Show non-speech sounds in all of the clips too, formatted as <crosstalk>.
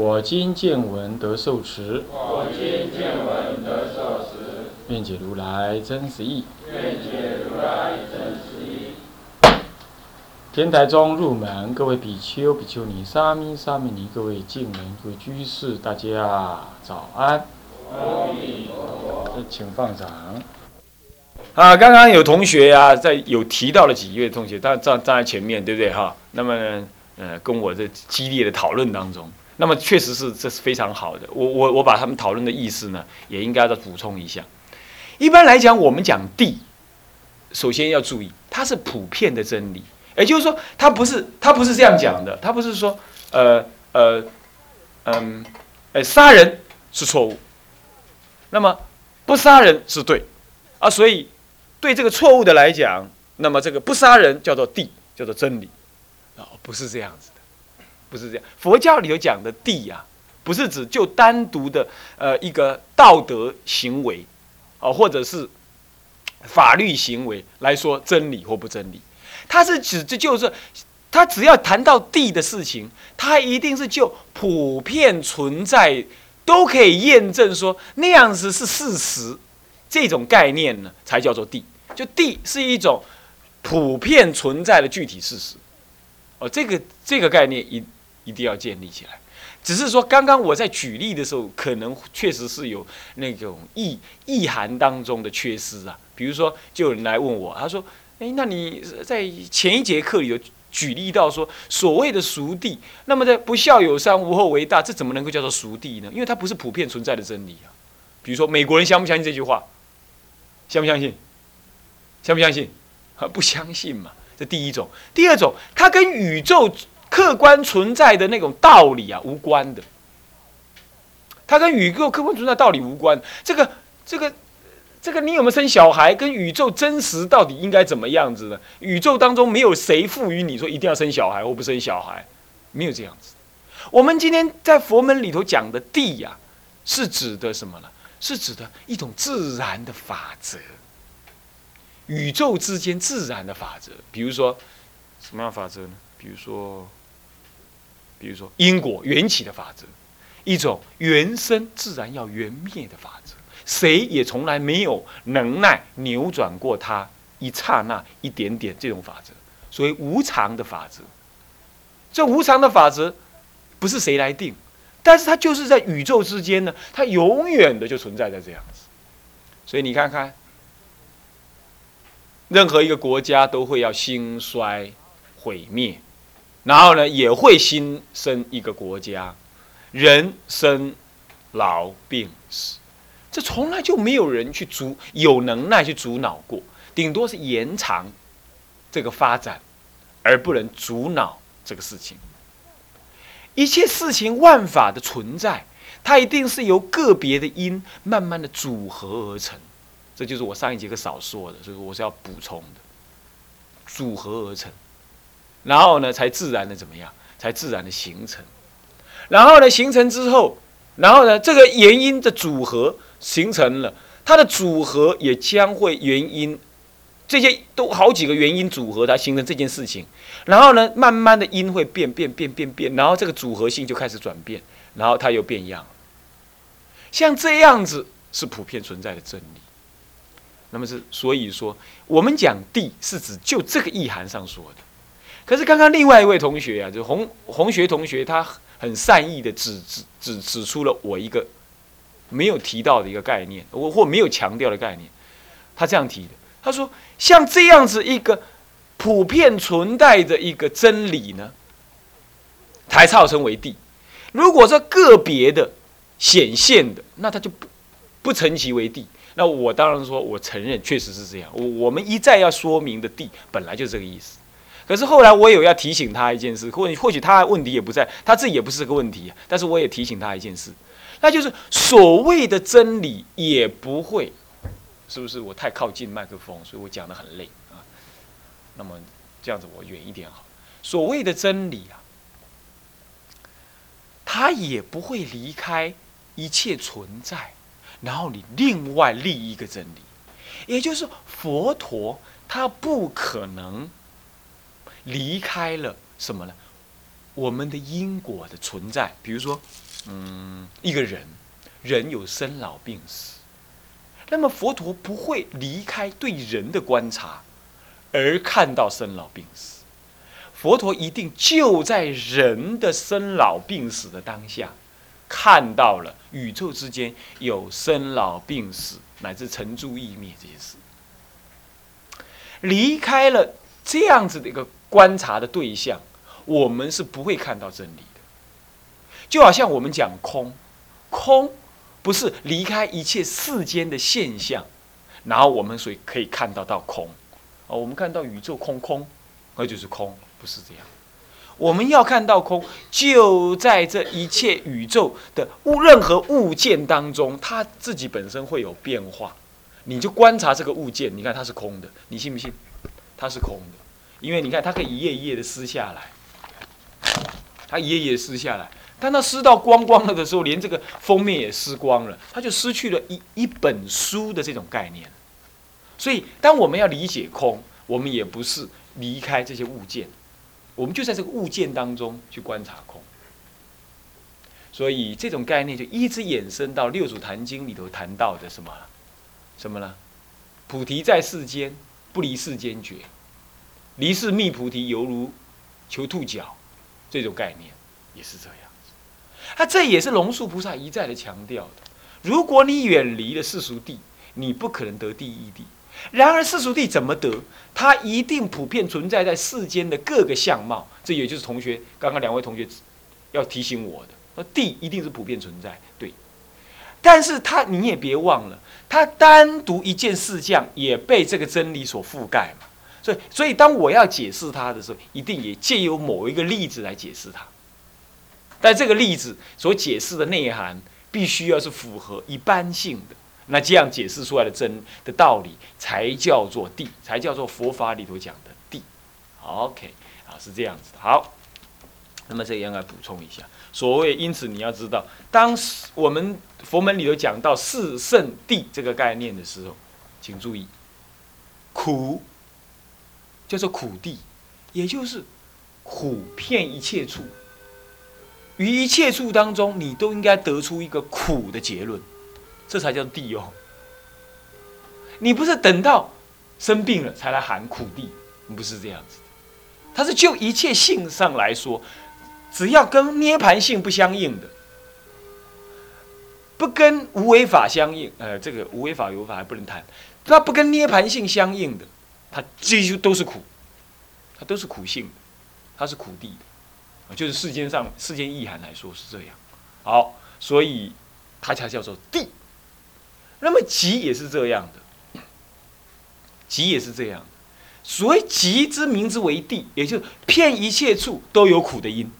我今见闻得受持，我今见闻得受持，愿解如来真实义。愿解如来真实义。天台中入门，各位比丘、比丘尼、沙弥、沙弥尼，各位敬人、各位居士，大家早安。阿弥陀佛。呃请放掌。啊，刚刚有同学呀、在有提到了几位同学，站站站在前面，对不对哈？那么呢，呃，跟我这激烈的讨论当中，那么确实是这是非常好的。我我我把他们讨论的意思呢，也应该再补充一下。一般来讲，我们讲地，首先要注意，它是普遍的真理，也就是说，它不是它不是这样讲的，它不是说呃呃嗯呃杀人是错误，那么不杀人是对。啊，所以对这个错误的来讲，那么这个不杀人叫做地，叫做真理。啊，不是这样子的，不是这样。佛教里头讲的地呀、不是指就单独的呃一个道德行为啊，或者是法律行为来说真理或不真理，它是指这就是它只要谈到地的事情，它一定是就普遍存在，都可以验证说那样子是事实，这种概念呢才叫做地。就地是一种普遍存在的具体事实，哦，这个这个概念一一定要建立起来。只是说，刚刚我在举例的时候，可能确实是有那种意意涵当中的缺失啊。比如说，就有人来问我，他说：“诶，那你在前一节课里头举例到说，所谓的熟地，那么在不孝有三，无后为大，这怎么能够叫做熟地呢？因为它不是普遍存在的真理啊。比如说，美国人相不相信这句话？相不相信？相不相信？啊，不相信嘛。这第一种。第二种，它跟宇宙客观存在的那种道理啊无关的。它跟宇宙客观存在道理无关。这个，这个，这个，你有没有生小孩，跟宇宙真实到底应该怎么样子呢？宇宙当中没有谁赋予你说一定要生小孩或不生小孩，没有这样子。我们今天在佛门里头讲的地呀、是指的什么呢？是指的一种自然的法则。宇宙之间自然的法则，比如说什么样法则呢？比如说，比如说因果缘起的法则，一种原生自然要缘灭的法则，谁也从来没有能耐扭转过它一刹那一点点这种法则，所谓无常的法则。这无常的法则不是谁来定，但是它就是在宇宙之间呢，它永远的就存在在这样子。所以你看看。任何一个国家都会要兴衰、毁灭，然后呢，也会新生一个国家，人生老病死，这从来就没有人去阻有能耐去阻挠过，顶多是延长这个发展，而不能阻挠这个事情。一切事情万法的存在，它一定是由个别的因慢慢的组合而成。这就是我上一节课少说的，所以我是要补充的，组合而成，然后呢，才自然的怎么样？才自然的形成，然后呢，形成之后，然后呢，这个原因的组合形成了，它的组合也将会原因，这些都好几个原因组合，它形成这件事情，然后呢，慢慢的因会变变变变变，然后这个组合性就开始转变，然后它又变样，像这样子是普遍存在的真理。那么是所以说，我们讲地是指就这个意涵上说的。可是刚刚另外一位同学啊，就红红学同学，他很善意的指指指指出了我一个没有提到的一个概念，我或没有强调的概念。他这样提的，他说像这样子一个普遍存在的一个真理呢，才号称为地。如果说个别的显现的，那它就不不成其为地。那我当然说，我承认确实是这样。我我们一再要说明的地本来就是这个意思。可是后来我有要提醒他一件事，或或许他问题也不在，他自己也不是个问题，但是我也提醒他一件事，那就是所谓的真理也不会，是不是我太靠近麦克风，所以我讲的很累啊？那么这样子我远一点好。所谓的真理啊，它也不会离开一切存在，然后你另外立一个真理，也就是佛陀他不可能。离开了什么呢？我们的因果的存在，比如说，嗯，一个人，人有生老病死，那么佛陀不会离开对人的观察，而看到生老病死。佛陀一定就在人的生老病死的当下，看到了宇宙之间有生老病死乃至成住异灭这些事，离开了这样子的一个。观察的对象，我们是不会看到真理的。就好像我们讲空，空不是离开一切世间的现象，然后我们所以可以看到到空。哦，我们看到宇宙空空，那就是空，不是这样。我们要看到空，就在这一切宇宙的物任何物件当中，它自己本身会有变化。你就观察这个物件，你看它是空的，你信不信？它是空的。因为你看，它可以一页一页的撕下来，它一页一页撕下来，当它撕到光光了的时候，连这个封面也撕光了，它就失去了一一本书的这种概念。所以，当我们要理解空，我们也不是离开这些物件，我们就在这个物件当中去观察空。所以，这种概念就一直衍生到《六祖坛经》里头谈到的什么？什么呢？菩提在世间，不离世间觉。离世觅菩提，犹如求兔角，这种概念也是这样子。他这也是龙树菩萨一再的强调的。如果你远离了世俗地，你不可能得第一地。然而世俗地怎么得？它一定普遍存在在世间的各个相貌。这也就是同学刚刚两位同学要提醒我的，那地一定是普遍存在，对。但是他你也别忘了，他单独一件事项也被这个真理所覆盖嘛。所以，所以当我要解释它的时候，一定也借由某一个例子来解释它。但这个例子所解释的内涵，必须要是符合一般性的，那这样解释出来的真的道理，才叫做地，才叫做佛法里头讲的地。OK，啊，是这样子的。好，那么这个应该补充一下。所谓，因此你要知道，当我们佛门里头讲到四圣地这个概念的时候，请注意，苦。叫做苦地，也就是苦遍一切处，于一切处当中，你都应该得出一个苦的结论，这才叫地哦。你不是等到生病了才来喊苦地，不是这样子的。它是就一切性上来说，只要跟涅盘性不相应的，不跟无为法相应，呃，这个无为法有法还不能谈，它不跟涅盘性相应的。它几乎都是苦，它都是苦性的，它是苦地的，就是世间上世间意涵来说是这样。好，所以它才叫做地。那么极也是这样的，极也是这样的。所谓极之名之为地，也就是骗一切处都有苦的因，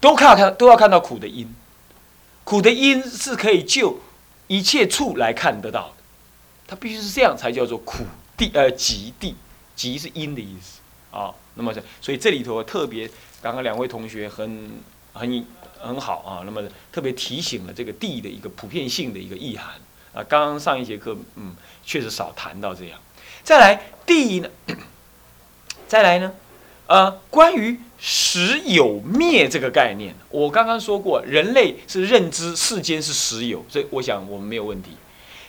都看看都要看到苦的因，苦的因是可以就一切处来看得到的，它必须是这样才叫做苦。地呃极地，极是阴的意思啊。那么所以这里头特别，刚刚两位同学很很很好啊。那么特别提醒了这个地的一个普遍性的一个意涵啊。刚刚上一节课，嗯，确实少谈到这样。再来地呢，<coughs> 再来呢，呃，关于实有灭这个概念，我刚刚说过，人类是认知世间是实有，所以我想我们没有问题。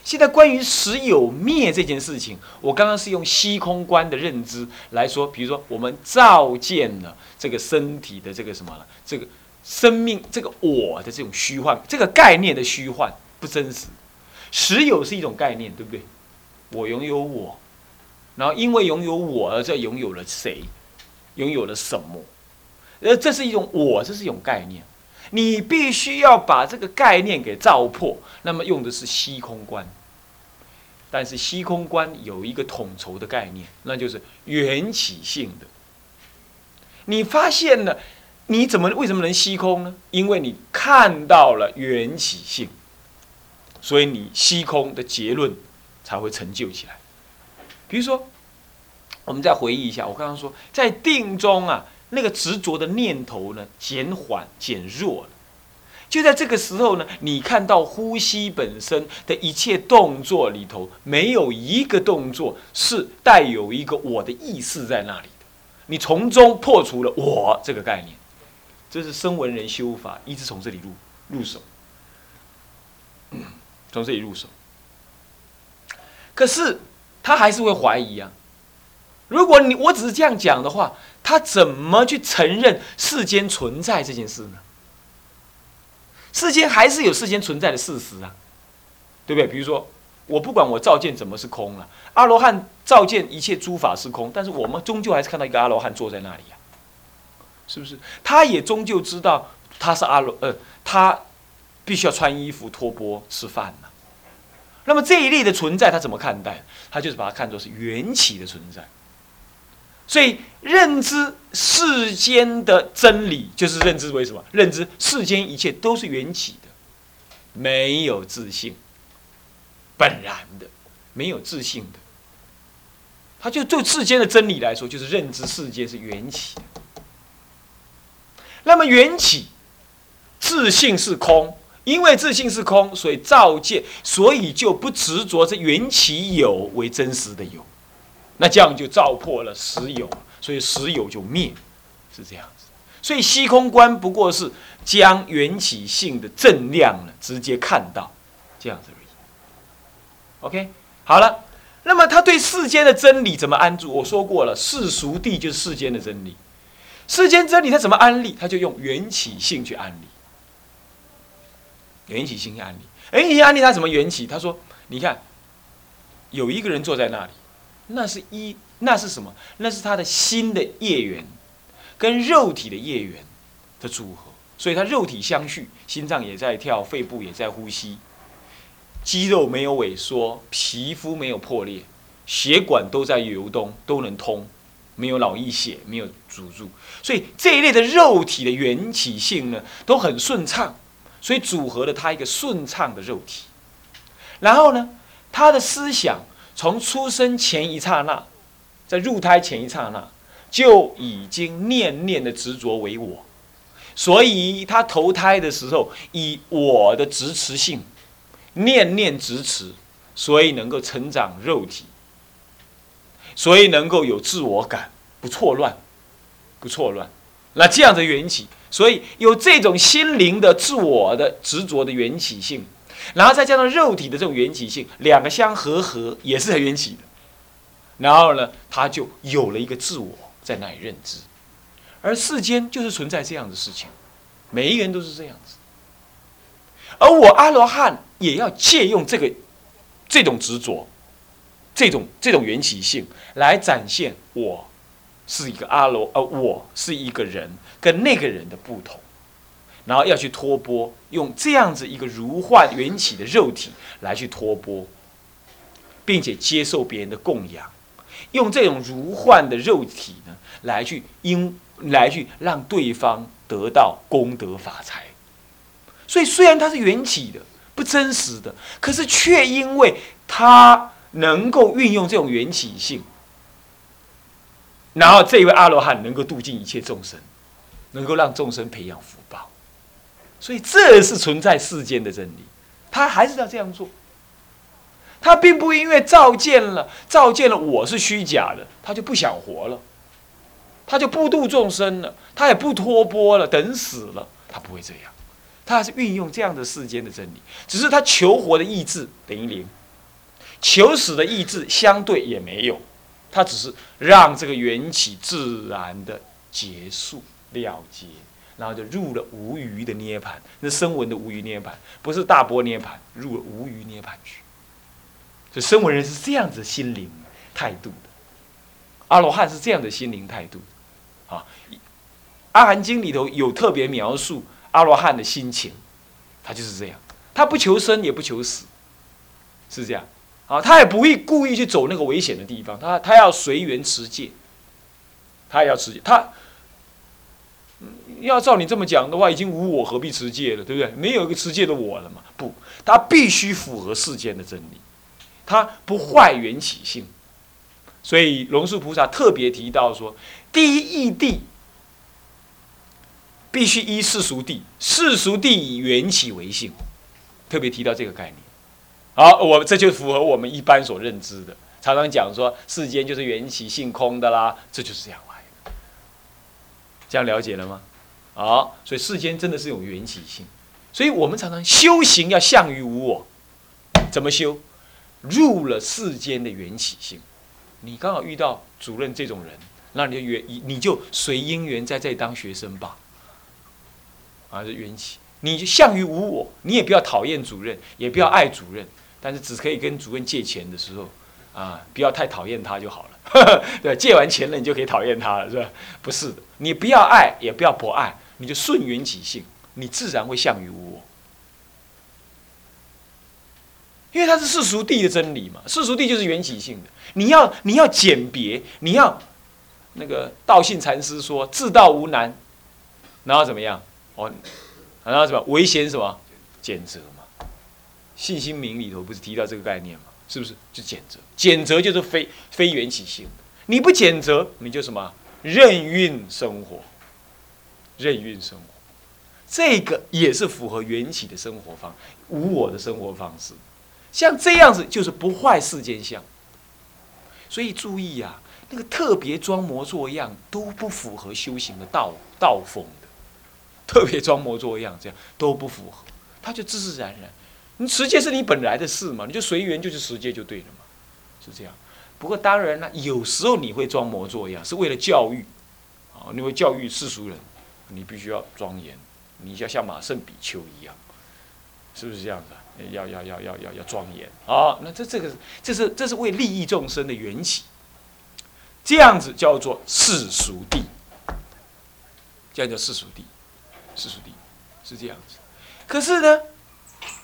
现在关于实有灭这件事情，我刚刚是用虚空观的认知来说，比如说我们照见了这个身体的这个什么了，这个生命这个我的这种虚幻，这个概念的虚幻不真实。实有是一种概念，对不对？我拥有我，然后因为拥有我而这拥有了谁，拥有了什么？呃，这是一种我，这是一种概念。你必须要把这个概念给照破，那么用的是虚空观。但是虚空观有一个统筹的概念，那就是缘起性的。你发现了，你怎么为什么能虚空呢？因为你看到了缘起性，所以你虚空的结论才会成就起来。比如说，我们再回忆一下，我刚刚说在定中啊，那个执着的念头呢，减缓减弱了。就在这个时候呢，你看到呼吸本身的一切动作里头，没有一个动作是带有一个我的意识在那里的。你从中破除了我这个概念，这是声闻人修法，一直从这里入入手，从这里入手。可是他还是会怀疑啊。如果你我只是这样讲的话，他怎么去承认世间存在这件事呢？世间还是有世间存在的事实啊，对不对？比如说，我不管我照见怎么是空了，阿罗汉照见一切诸法是空，但是我们终究还是看到一个阿罗汉坐在那里呀，是不是？他也终究知道他是阿罗，呃，他必须要穿衣服、脱钵、吃饭呢。那么这一类的存在，他怎么看待？他就是把它看作是缘起的存在。所以认知世间的真理，就是认知为什么？认知世间一切都是缘起的，没有自信，本然的，没有自信的。他就就世间的真理来说，就是认知世界是缘起。那么缘起，自信是空，因为自信是空，所以造见，所以就不执着这缘起有为真实的有。那这样就照破了实有，所以实有就灭，是这样子。所以虚空观不过是将缘起性的正量呢直接看到，这样子而已。OK，好了，那么他对世间的真理怎么安住？我说过了，世俗地就是世间的真理。世间真理他怎么安立？他就用缘起性去安立。缘起性安立，缘起安立他怎么缘起？他说：你看，有一个人坐在那里。那是一，那是什么？那是他的心的业缘，跟肉体的业缘的组合。所以，他肉体相续，心脏也在跳，肺部也在呼吸，肌肉没有萎缩，皮肤没有破裂，血管都在流动，都能通，没有脑溢血，没有阻住。所以，这一类的肉体的缘起性呢，都很顺畅，所以组合了他一个顺畅的肉体。然后呢，他的思想。从出生前一刹那，在入胎前一刹那，就已经念念的执着为我，所以他投胎的时候以我的执持性，念念执持，所以能够成长肉体，所以能够有自我感，不错乱，不错乱。那这样的缘起，所以有这种心灵的自我的执着的缘起性。然后再加上肉体的这种缘起性，两个相合合也是很缘起的。然后呢，他就有了一个自我在那里认知。而世间就是存在这样的事情，每一个人都是这样子。而我阿罗汉也要借用这个这种执着，这种这种缘起性来展现我是一个阿罗，呃，我是一个人，跟那个人的不同。然后要去托钵，用这样子一个如幻缘起的肉体来去托钵，并且接受别人的供养，用这种如幻的肉体呢，来去因来去让对方得到功德法财。所以虽然它是缘起的、不真实的，可是却因为它能够运用这种缘起性，然后这一位阿罗汉能够度尽一切众生，能够让众生培养福报。所以这是存在世间的真理，他还是要这样做。他并不因为照见了，照见了我是虚假的，他就不想活了，他就不度众生了，他也不托钵了，等死了，他不会这样，他还是运用这样的世间的真理，只是他求活的意志等于零，求死的意志相对也没有，他只是让这个缘起自然的结束了结。然后就入了无余的涅盘，那声闻的无余涅盘，不是大波涅盘，入了无余涅盘去。所以声闻人是这样子心灵态度的，阿罗汉是这样的心灵态度，啊，《阿含经》里头有特别描述阿罗汉的心情，他就是这样，他不求生也不求死，是这样，啊，他也不会故意去走那个危险的地方，他他要随缘持戒，他也要持戒，他。要照你这么讲的话，已经无我，何必持戒了，对不对？没有一个持戒的我了嘛？不，他必须符合世间的真理，他不坏缘起性。所以龙树菩萨特别提到说，第一义谛必须依世俗谛，世俗谛以缘起为性，特别提到这个概念。好，我这就符合我们一般所认知的，常常讲说世间就是缘起性空的啦，这就是这样来的。这样了解了吗？好，所以世间真的是有缘起性，所以我们常常修行要向于无我，怎么修？入了世间的缘起性。你刚好遇到主任这种人，那你就缘，你就随因缘在这当学生吧。啊，是缘起，你就向于无我，你也不要讨厌主任，也不要爱主任，但是只可以跟主任借钱的时候，啊，不要太讨厌他就好了。<laughs> 对，借完钱了你就可以讨厌他了，是吧？不是的，你不要爱，也不要不爱，你就顺缘起性，你自然会向于无我。因为它是世俗谛的真理嘛，世俗谛就是缘起性的。你要你要简别，你要那个道信禅师说自道无难，然后怎么样？哦，然后什么唯贤什么简择嘛？信心明里头不是提到这个概念吗？是不是？就简择，简择就是非非缘起性的。你不简择，你就什么任运生活，任运生活，这个也是符合缘起的生活方，无我的生活方式。像这样子就是不坏世间相，所以注意啊，那个特别装模作样都不符合修行的道道风的，特别装模作样这样都不符合，他就自自然然，你持戒是你本来的事嘛，你就随缘就是持戒就对了嘛，是这样。不过当然了，有时候你会装模作样，是为了教育，啊，你会教育世俗人，你必须要庄严，你要像马圣比丘一样，是不是这样子？要要要要要要庄严啊！那这这个这是这是为利益众生的缘起，这样子叫做世俗谛，这样叫世俗谛，世俗谛是这样子。可是呢，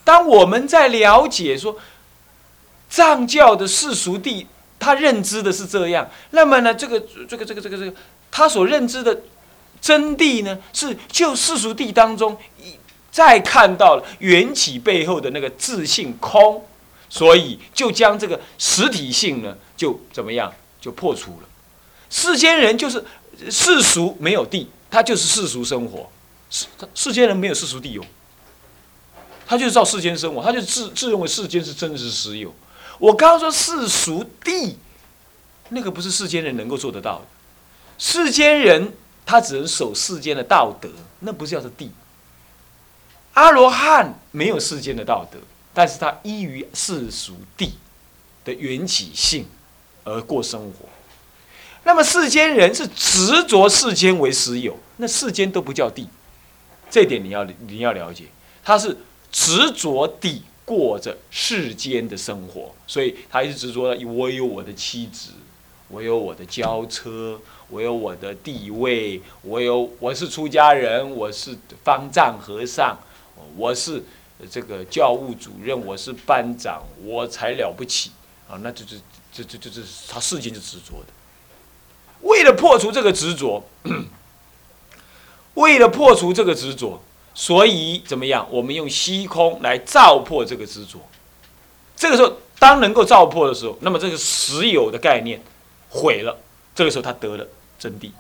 当我们在了解说藏教的世俗谛，他认知的是这样，那么呢，这个这个这个这个这个他所认知的真谛呢，是就世俗谛当中一。再看到了缘起背后的那个自性空，所以就将这个实体性呢，就怎么样，就破除了。世间人就是世俗没有地，他就是世俗生活。世世间人没有世俗地有，他就是照世间生活，他就自自认为世间是真实实有。我刚刚说世俗地，那个不是世间人能够做得到的。世间人他只能守世间的道德，那不是叫做地。阿罗汉没有世间的道德，但是他依于世俗地的缘起性而过生活。那么世间人是执着世间为实有，那世间都不叫地，这点你要你要了解，他是执着地过着世间的生活，所以他一直执着我有我的妻子，我有我的轿车，我有我的地位，我有我是出家人，我是方丈和尚。我是这个教务主任，我是班长，我才了不起啊！那就这这这这这他世间就执着的。为了破除这个执着，<coughs> 为了破除这个执着，所以怎么样？我们用虚空来照破这个执着。这个时候，当能够照破的时候，那么这个实有的概念毁了。这个时候，他得了真谛。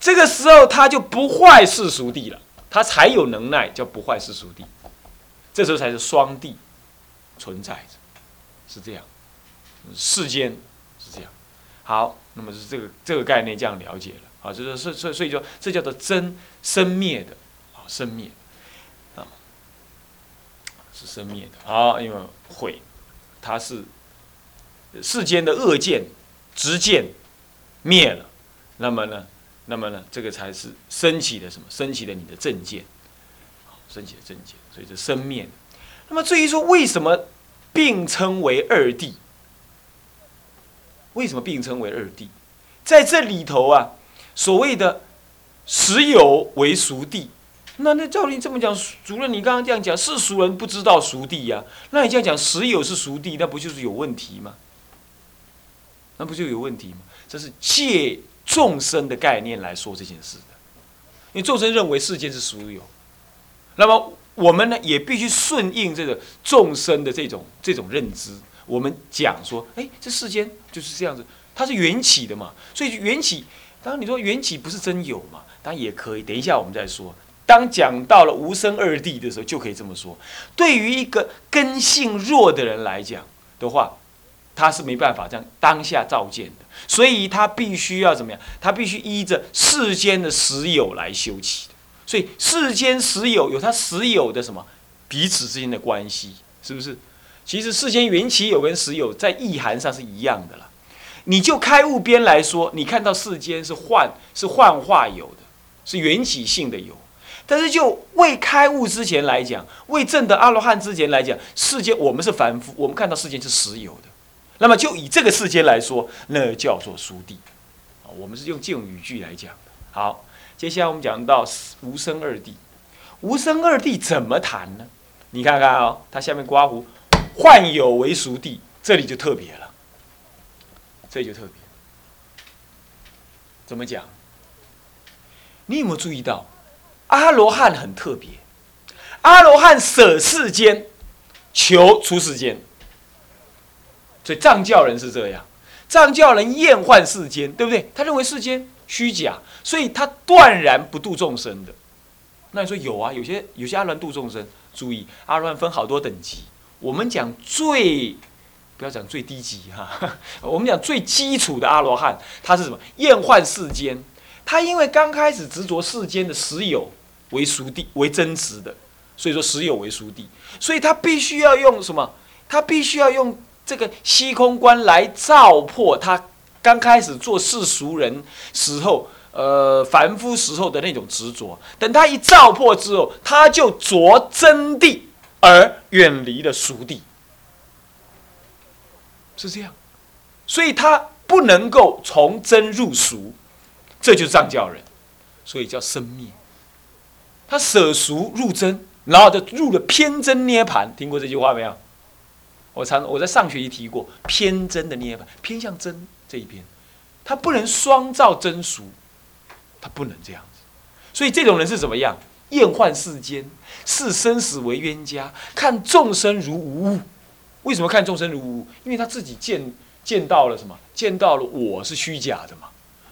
这个时候，他就不坏世俗谛了。他才有能耐叫不坏世俗谛，这时候才是双谛存在着，是这样，世间是这样。好，那么是这个这个概念这样了解了，啊，就是所所所以说这叫做真生灭的，啊，生灭，啊，是生灭的，啊，因为毁，它是世间的恶见、执见灭了，那么呢？那么呢，这个才是升起的什么？升起的你的正见，升起的正见，所以是生灭。那么至于说为什么并称为二谛？为什么并称为二谛？在这里头啊，所谓的实有为熟谛，那那照你这么讲，主任你刚刚这样讲，世俗人不知道熟地呀？那你这样讲，实有是熟地，那不就是有问题吗？那不就有问题吗？这是借众生的概念来说这件事的，因为众生认为世间是属有，那么我们呢也必须顺应这个众生的这种这种认知。我们讲说，哎，这世间就是这样子，它是缘起的嘛，所以缘起。当然你说缘起不是真有嘛，当然也可以。等一下我们再说。当讲到了无生二谛的时候，就可以这么说。对于一个根性弱的人来讲的话，他是没办法这样当下照见的，所以他必须要怎么样？他必须依着世间的实有来修起的。所以世间实有有它实有的什么彼此之间的关系，是不是？其实世间缘起有跟实有在意涵上是一样的了。你就开悟边来说，你看到世间是幻，是幻化有的，是缘起性的有。但是就未开悟之前来讲，未证得阿罗汉之前来讲，世间我们是凡夫，我们看到世间是实有的。那么就以这个世间来说，那叫做殊地。我们是用这种语句来讲的。好，接下来我们讲到无生二地。无生二地怎么谈呢？你看看啊，它下面刮胡，幻有为熟地，这里就特别了。这就特别，怎么讲？你有没有注意到，阿罗汉很特别？阿罗汉舍世间，求出世间。所以藏教人是这样，藏教人厌患世间，对不对？他认为世间虚假，所以他断然不度众生的。那你说有啊？有些有些阿罗汉度众生，注意，阿罗汉分好多等级，我们讲最。不要讲最低级哈，<laughs> 我们讲最基础的阿罗汉，他是什么？厌患世间，他因为刚开始执着世间的实有为熟地为真实的，所以说实有为熟地，所以他必须要用什么？他必须要用这个虚空观来照破他刚开始做世俗人时候，呃，凡夫时候的那种执着。等他一照破之后，他就着真谛而远离了熟地。是这样，所以他不能够从真入俗，这就是藏教人，所以叫生灭。他舍俗入真，然后就入了偏真涅盘。听过这句话没有？我常我在上学期提过偏真的涅槃，偏向真这一边，他不能双照真俗，他不能这样子。所以这种人是怎么样？厌患世间，视生死为冤家，看众生如无物。为什么看众生如无物？因为他自己见见到了什么？见到了我是虚假的嘛？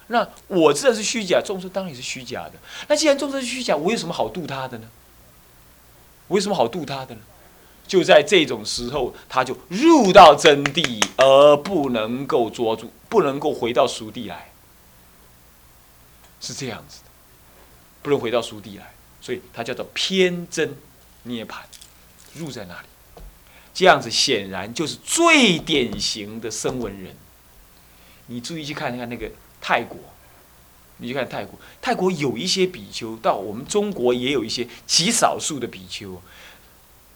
那我自然是虚假，众生当然也是虚假的。那既然众生是虚假，我有什么好度他的呢？我有什么好度他的呢？就在这种时候，他就入到真谛，而不能够捉住，不能够回到熟地来，是这样子的，不能回到熟地来，所以它叫做偏真涅盘，入在那里。这样子显然就是最典型的声闻人。你注意去看一看那个泰国，你去看泰国，泰国有一些比丘，到我们中国也有一些极少数的比丘，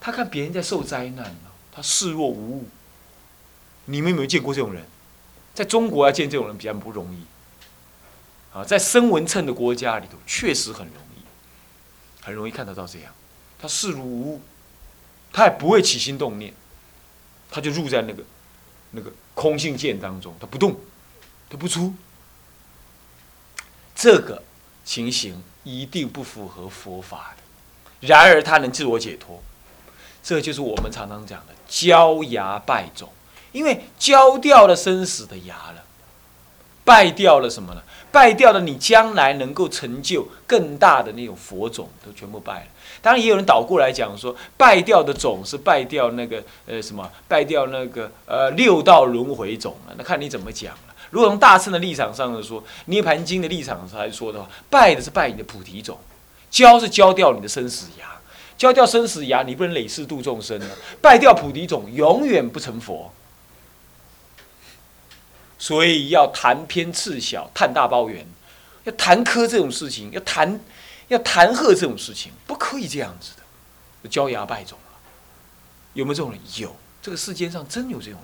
他看别人在受灾难他视若无物。你们有没有见过这种人？在中国要见这种人比较不容易。啊，在声闻称的国家里头，确实很容易，很容易看得到这样，他视如无物。他也不会起心动念，他就入在那个那个空性见当中，他不动，他不出。这个情形一定不符合佛法的。然而他能自我解脱，这就是我们常常讲的焦牙败种，因为焦掉了生死的牙了，败掉了什么呢？败掉了，你将来能够成就更大的那种佛种，都全部败了。当然，也有人倒过来讲说，败掉的种是败掉那个呃什么，败掉那个呃六道轮回种了。那看你怎么讲了。如果从大乘的立场上来说，《涅盘经》的立场上来说的话，败的是败你的菩提种，教是教掉你的生死牙，教掉生死牙，你不能累世度众生了。败掉菩提种，永远不成佛。所以要谈偏次小，探大包圆，要谈科这种事情，要谈。要弹劾这种事情，不可以这样子的，焦牙败种了。有没有这种人？有，这个世间上真有这种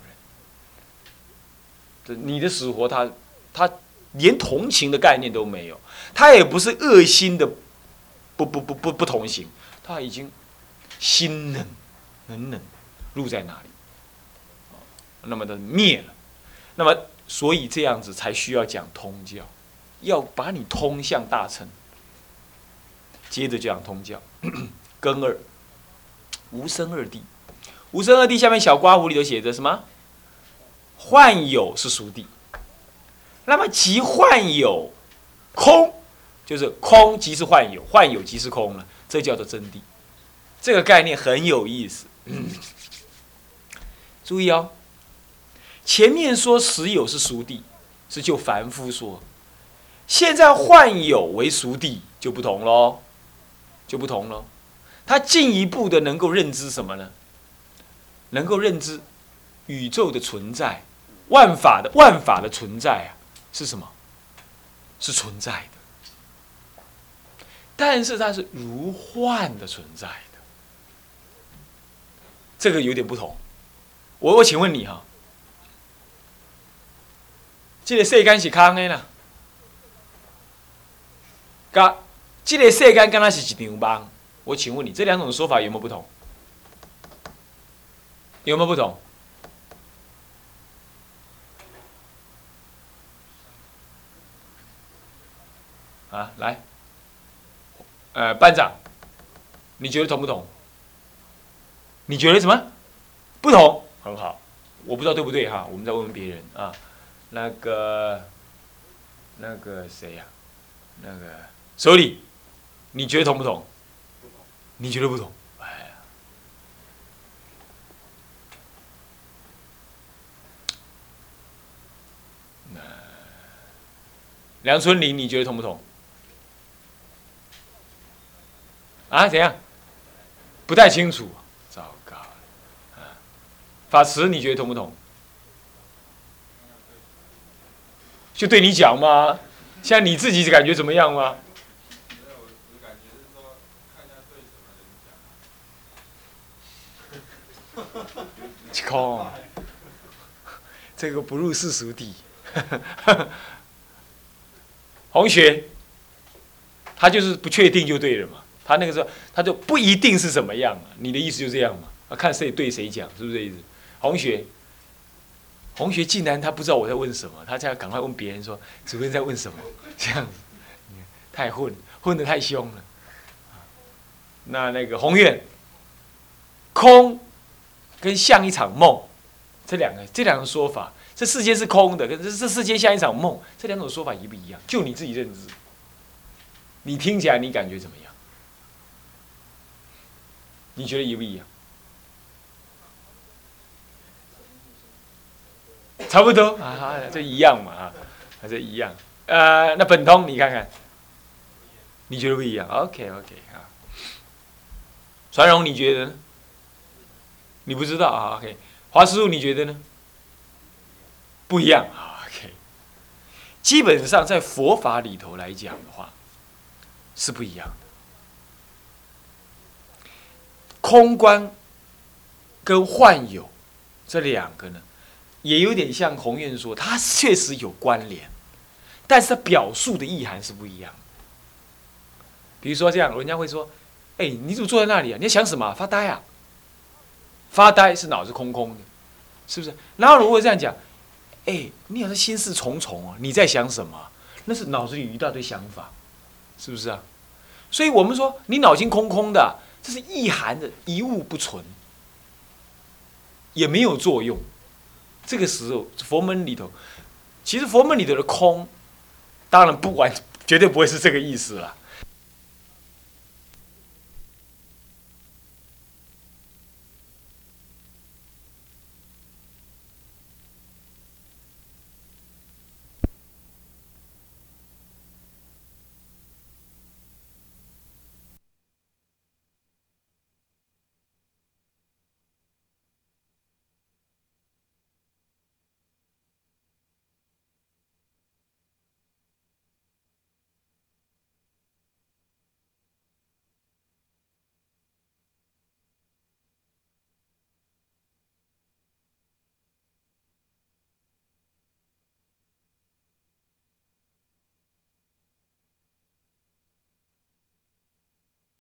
人。你的死活，他他连同情的概念都没有，他也不是恶心的，不不不不不同行，他已经心冷，冷冷，路在哪里？那么的灭了，那么所以这样子才需要讲通教，要把你通向大乘。接着讲通教，根二，无生二谛，无生二谛下面小刮胡里头写着什么？幻有是属谛，那么即幻有空，就是空即是幻有，幻有即是空了，这叫做真谛。这个概念很有意思，注意哦。前面说实有是熟谛，是就凡夫说；现在幻有为熟谛，就不同喽，就不同喽。他进一步的能够认知什么呢？能够认知宇宙的存在，万法的万法的存在啊，是什么？是存在，但是它是如幻的存在的，这个有点不同。我我请问你哈。这个世间是空的啦，甲这个世间敢若是一场梦。我请问你，这两种说法有没有不同？有没有不同？啊，来，呃，班长，你觉得同不同？你觉得什么？不同，很好。我不知道对不对哈，我们再问问别人啊。那个，那个谁呀？那个手里，你觉得同不同？你觉得不同？哎呀，那梁春林，你觉得同不同？啊？怎样？不太清楚，糟糕啊！法慈，你觉得同不同？就对你讲吗？像你自己感觉怎么样吗？空，<laughs> <laughs> 这个不入世俗谛。<laughs> 红学，他就是不确定就对了嘛。他那个时候他就不一定是怎么样你的意思就这样嘛？啊看谁对谁讲，是不是这意思？红学。红学竟然他不知道我在问什么，他在赶快问别人说：“主任在问什么？”这样子，太混，混的太凶了。那那个宏愿，空跟像一场梦，这两个这两个说法，这世界是空的，跟这这世界像一场梦，这两种说法一不一样？就你自己认知，你听起来你感觉怎么样？你觉得一不一样？差不多啊，这一样嘛啊，还是一样。呃，那本通你看看，你觉得不一样？OK OK 啊。传荣你觉得呢？你不知道啊？OK，华师傅你觉得呢？不一样啊？OK，基本上在佛法里头来讲的话，是不一样。空观跟幻有这两个呢？也有点像宏愿说，它确实有关联，但是它表述的意涵是不一样。比如说这样，人家会说：“哎，你怎么坐在那里啊？你在想什么？发呆啊？”发呆是脑子空空的，是不是？然后如果这样讲：“哎，你好像心事重重啊，你在想什么？”那是脑子里一大堆想法，是不是啊？所以我们说，你脑筋空空的，这是意涵的一物不存，也没有作用。这个时候，佛门里头，其实佛门里头的空，当然不管，绝对不会是这个意思了。